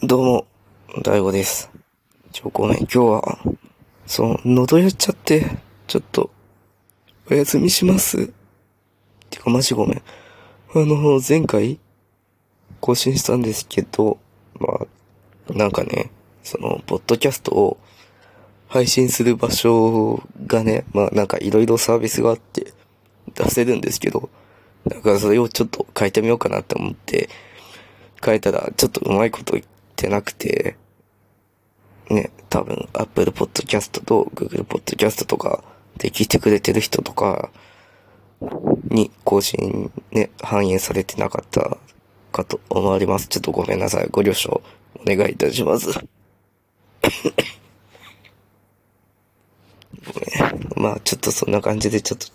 どうも、大悟です。ちょ、ごめん、今日は、そう、喉やっちゃって、ちょっと、お休みします。てか、マジごめん。あの、前回、更新したんですけど、まあ、なんかね、その、ポッドキャストを配信する場所がね、まあなんかいろいろサービスがあって出せるんですけど、だからそれをちょっと変えてみようかなって思って、変えたらちょっとうまいことってなくて、ね、多分 Apple Podcast と Google Podcast とかで聞いてくれてる人とかに更新ね、反映されてなかったかと思われます。ちょっとごめんなさい。ご了承お願いいたします。ごめん。まあちょっとそんな感じでちょっと、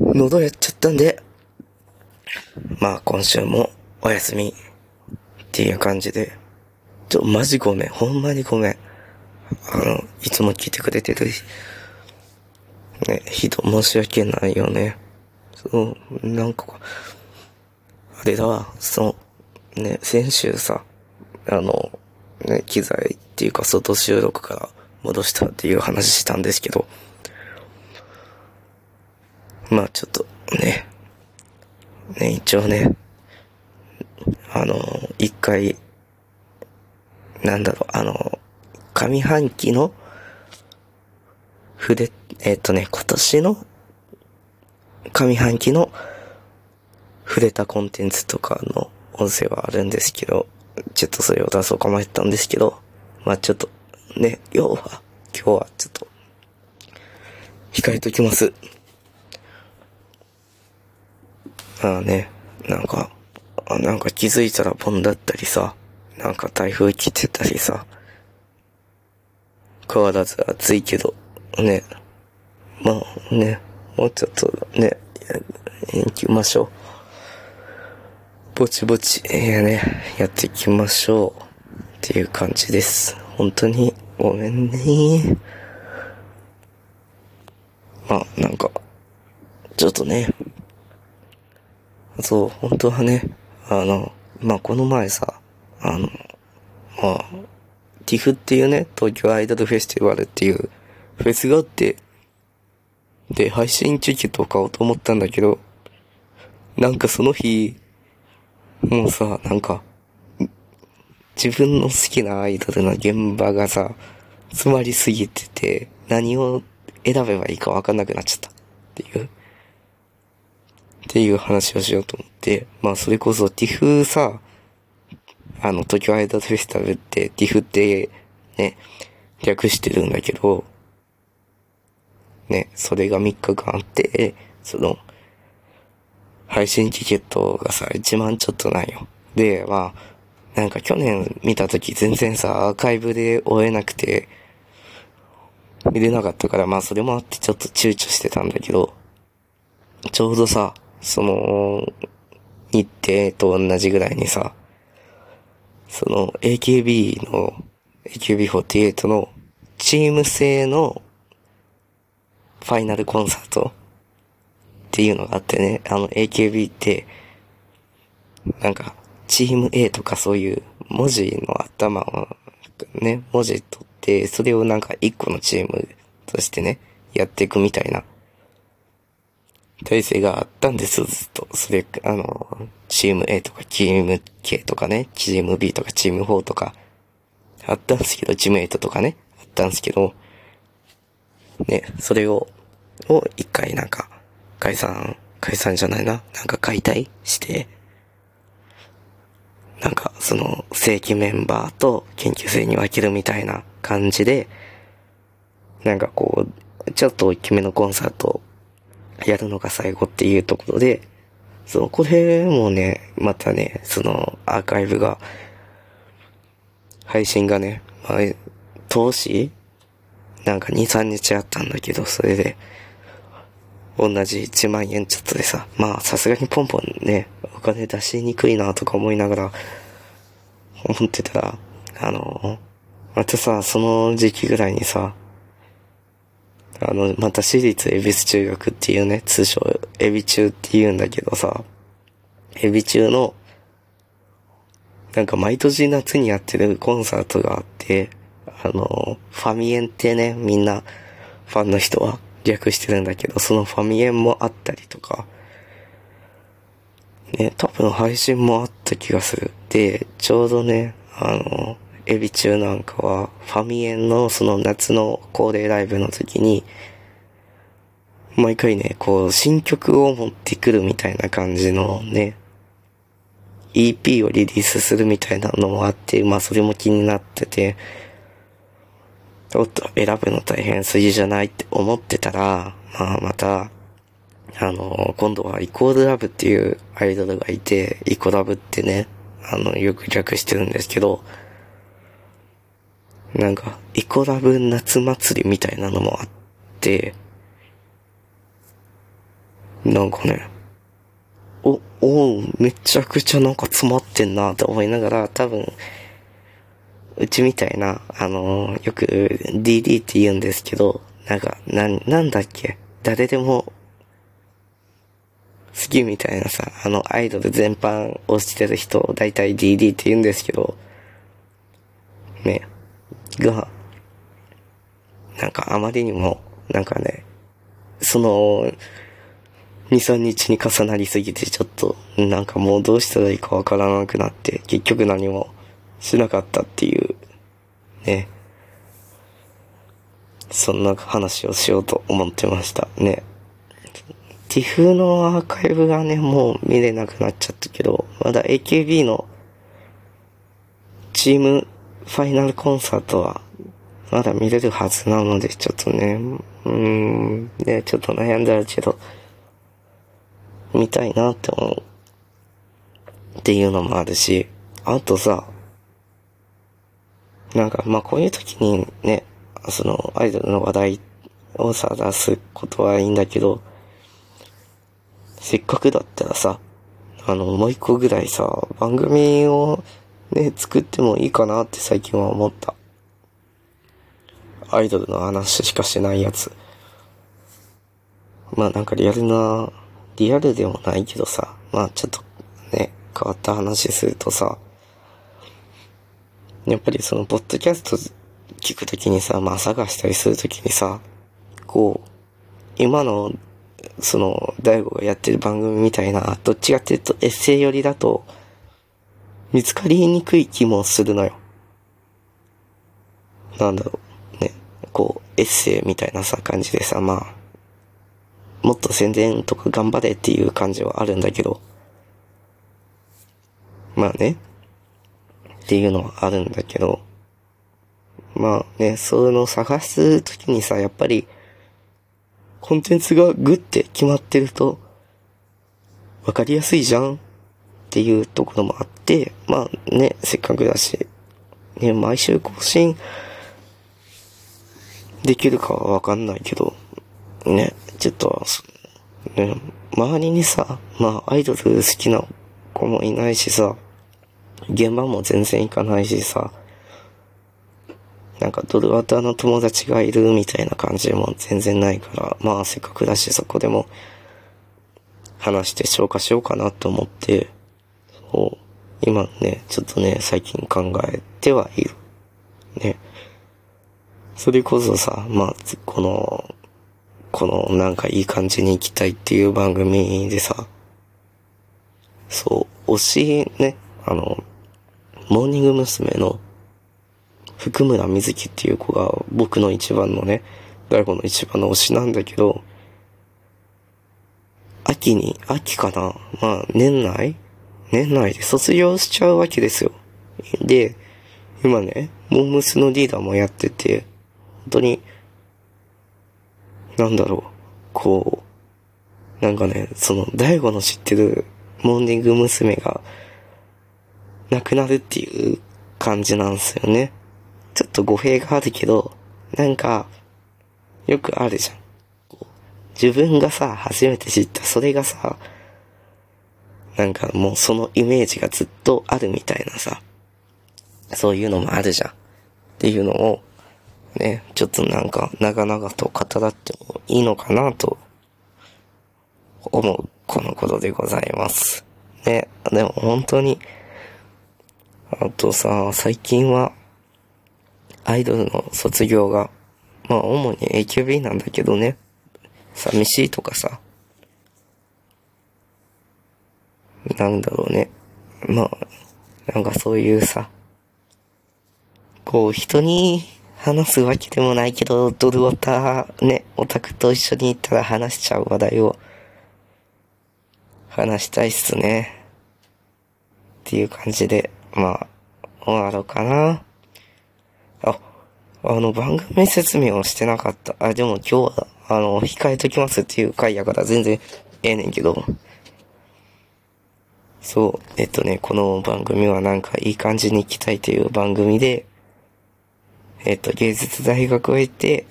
喉やっちゃったんで、まあ今週もお休みっていう感じで、ちょ、マジごめん。ほんまにごめん。あの、いつも聞いてくれてる、ね、人申し訳ないよね。そう、なんか、あれだわ、そう、ね、先週さ、あの、ね、機材っていうか外収録から戻したっていう話したんですけど、まあちょっとね、ね、一応ね、あの、一回、なんだろう、あの、上半期の、筆、えっ、とね、今年の上半期の触れたコンテンツとかの音声はあるんですけど、ちょっとそれを出そうか迷ったんですけど、まあちょっと、ね、今日は、今日はちょっと、控えときます。まあね、なんか、なんか気づいたらポンだったりさ、なんか台風来てたりさ、変わらず暑いけど、ね、まあね、もうちょっとね、行きましょう。ぼちぼち、えー、ね、やっていきましょう。っていう感じです。本当に、ごめんね。まあ、なんか、ちょっとね、そう、本当はね、あの、まあ、この前さ、あの、まあ、TIFF っていうね、東京アイドルフェスティバルっていうフェスがあって、で、配信チケットを買おうと思ったんだけど、なんかその日、もうさ、なんか、自分の好きなアイドルの現場がさ、詰まりすぎてて、何を選べばいいかわかんなくなっちゃった。っていう。っていう話をしようと思って、でまあそれこそ TIFF さ、あの、東京アイドルフェスタルって TIFF ってね、略してるんだけど、ね、それが3日間あって、その、配信チケットがさ、1万ちょっとなんよ。で、まあ、なんか去年見た時全然さ、アーカイブで追えなくて、見れなかったから、まあそれもあってちょっと躊躇してたんだけど、ちょうどさ、その、日程と同じぐらいにさ、その AKB の、AKB48 のチーム制のファイナルコンサートっていうのがあってね、あの AKB って、なんか、チーム A とかそういう文字の頭をね、文字取って、それをなんか一個のチームとしてね、やっていくみたいな体制があったんです、ずっと。それ、あの、チーム A とかチーム K とかね、チーム B とかチーム4とか、あったんですけど、チーム8とかね、あったんですけど、ね、それを、を一回なんか、解散、解散じゃないな、なんか解体して、なんか、その、正規メンバーと研究生に分けるみたいな感じで、なんかこう、ちょっと大きめのコンサートやるのが最後っていうところで、その、これもね、またね、その、アーカイブが、配信がね、まあ、投資？なんか2、3日あったんだけど、それで、同じ1万円ちょっとでさ、まあさすがにポンポンね、お金出しにくいなとか思いながら、思ってたら、あの、またさ、その時期ぐらいにさ、あの、また私立恵比寿中学っていうね、通称、エビ中って言うんだけどさ、エビ中の、なんか毎年夏にやってるコンサートがあって、あの、ファミエンってね、みんな、ファンの人は略してるんだけど、そのファミエンもあったりとか、ね、多分配信もあった気がする。で、ちょうどね、あの、エビ中なんかは、ファミエンのその夏の恒例ライブの時に、毎回ね、こう、新曲を持ってくるみたいな感じのね、EP をリリースするみたいなのもあって、まあそれも気になってて、おっと、選ぶの大変すぎじゃないって思ってたら、まあまた、あの、今度はイコールラブっていうアイドルがいて、イコラブってね、あの、よく略してるんですけど、なんか、イコラブ夏祭りみたいなのもあって、なんかね、お、おうめちゃくちゃなんか詰まってんなと思いながら、多分、うちみたいな、あのーよく DD って言うんですけど、なんか、な、なんだっけ誰でも、好きみたいなさ、あの、アイドル全般をしてる人を大体 DD って言うんですけど、ね、が、なんかあまりにも、なんかね、その、2、3日に重なりすぎてちょっと、なんかもうどうしたらいいかわからなくなって、結局何もしなかったっていう、ね。そんな話をしようと思ってましたね。ティフのアーカイブがね、もう見れなくなっちゃったけど、まだ AKB のチームファイナルコンサートはまだ見れるはずなので、ちょっとね、うーん、ね、ちょっと悩んでるけど、見たいなって思う。っていうのもあるし、あとさ、なんか、ま、こういう時にね、その、アイドルの話題をさ、出すことはいいんだけど、せっかくだったらさ、あの、もう一個ぐらいさ、番組をね、作ってもいいかなって最近は思った。アイドルの話しかしてないやつ。まあなんかリアルな、リアルでもないけどさ、まあちょっとね、変わった話するとさ、やっぱりその、ポッドキャスト聞くときにさ、まあ探したりするときにさ、こう、今の、その、大悟がやってる番組みたいな、どっちかっていうとエッセイ寄りだと、見つかりにくい気もするのよ。なんだろう、ね、こう、エッセイみたいなさ、感じでさ、まあ、もっと宣伝とか頑張れっていう感じはあるんだけど、まあね、っていうのはあるんだけど、まあね、そういうのを探すときにさ、やっぱり、コンテンツがグッて決まってると、わかりやすいじゃんっていうところもあって、まあね、せっかくだし、ね、毎週更新できるかはわかんないけど、ね、ちょっと、ね、周りにさ、まあアイドル好きな子もいないしさ、現場も全然行かないしさ、なんかドルワタの友達がいるみたいな感じも全然ないから、まあせっかくだしそこでも話して消化しようかなと思って、そう、今ね、ちょっとね、最近考えてはいる。ね。それこそさ、まあ、この、このなんかいい感じに行きたいっていう番組でさ、そう、推しね、あの、モーニング娘。の福村瑞希っていう子が僕の一番のね、大悟の一番の推しなんだけど、秋に、秋かなまあ、年内年内で卒業しちゃうわけですよ。で、今ね、モームスのリーダーもやってて、本当に、なんだろう、こう、なんかね、その、大悟の知ってるモーニング娘。が、亡くなるっていう感じなんですよね。ちょっと語弊があるけど、なんか、よくあるじゃん。自分がさ、初めて知った、それがさ、なんかもうそのイメージがずっとあるみたいなさ、そういうのもあるじゃん。っていうのを、ね、ちょっとなんか長々と語らってもいいのかなと思うこのことでございます。ね、でも本当に、あとさ、最近は、アイドルの卒業が、まあ主に AKB なんだけどね、寂しいとかさ、なんだろうね。まあ、なんかそういうさ、こう人に話すわけでもないけど、ドルオタ、ね、オタクと一緒に行ったら話しちゃう話題を、話したいっすね。っていう感じで、まあ、終わろうかな。あ、あの、番組説明をしてなかった。あ、でも今日は、あの、控えときますっていう回やから全然ええねんけど。そう、えっとね、この番組はなんかいい感じに行きたいという番組で、えっと、芸術大学を経て、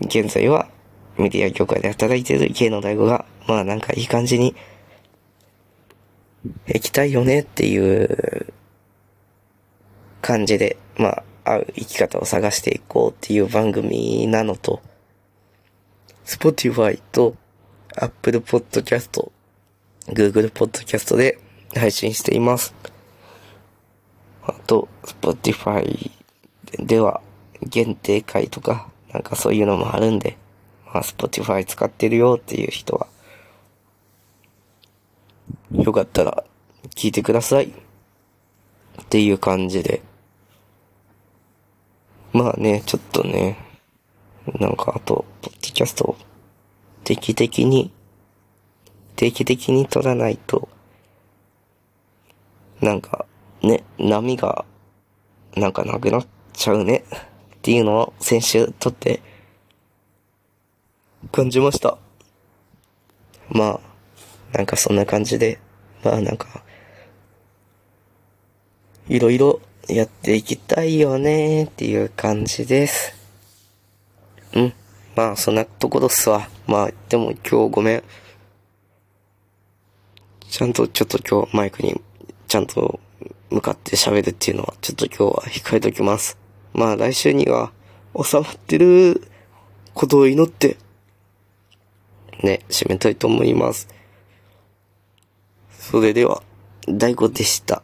現在はメディア業界で働いている芸能大悟が、まあなんかいい感じに行きたいよねっていう感じで、まあ、合う生き方を探していこうっていう番組なのと、Spotify と Apple Podcast、Google Podcast で配信しています。あと、Spotify では限定会とか、なんかそういうのもあるんで、まあ、Spotify 使ってるよっていう人は、よかったら聞いてください。っていう感じで。まあね、ちょっとね、なんかあと、ポッドキャストを定期的に、定期的に撮らないと、なんか、ね、波が、なんかなくなっちゃうね。っていうのを先週撮って、感じました。まあ、なんかそんな感じで、まあなんか、いろいろやっていきたいよねっていう感じです。うん。まあそんなところっすわ。まあでも今日ごめん。ちゃんとちょっと今日マイクにちゃんと向かって喋るっていうのは、ちょっと今日は控えときます。まあ来週には収まってることを祈って、ね、締めたいと思います。それでは、大悟でした。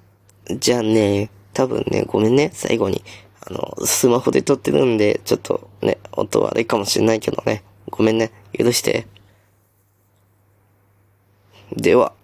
じゃあね、多分ね、ごめんね、最後に。あの、スマホで撮ってるんで、ちょっとね、音悪いかもしれないけどね。ごめんね、許して。では。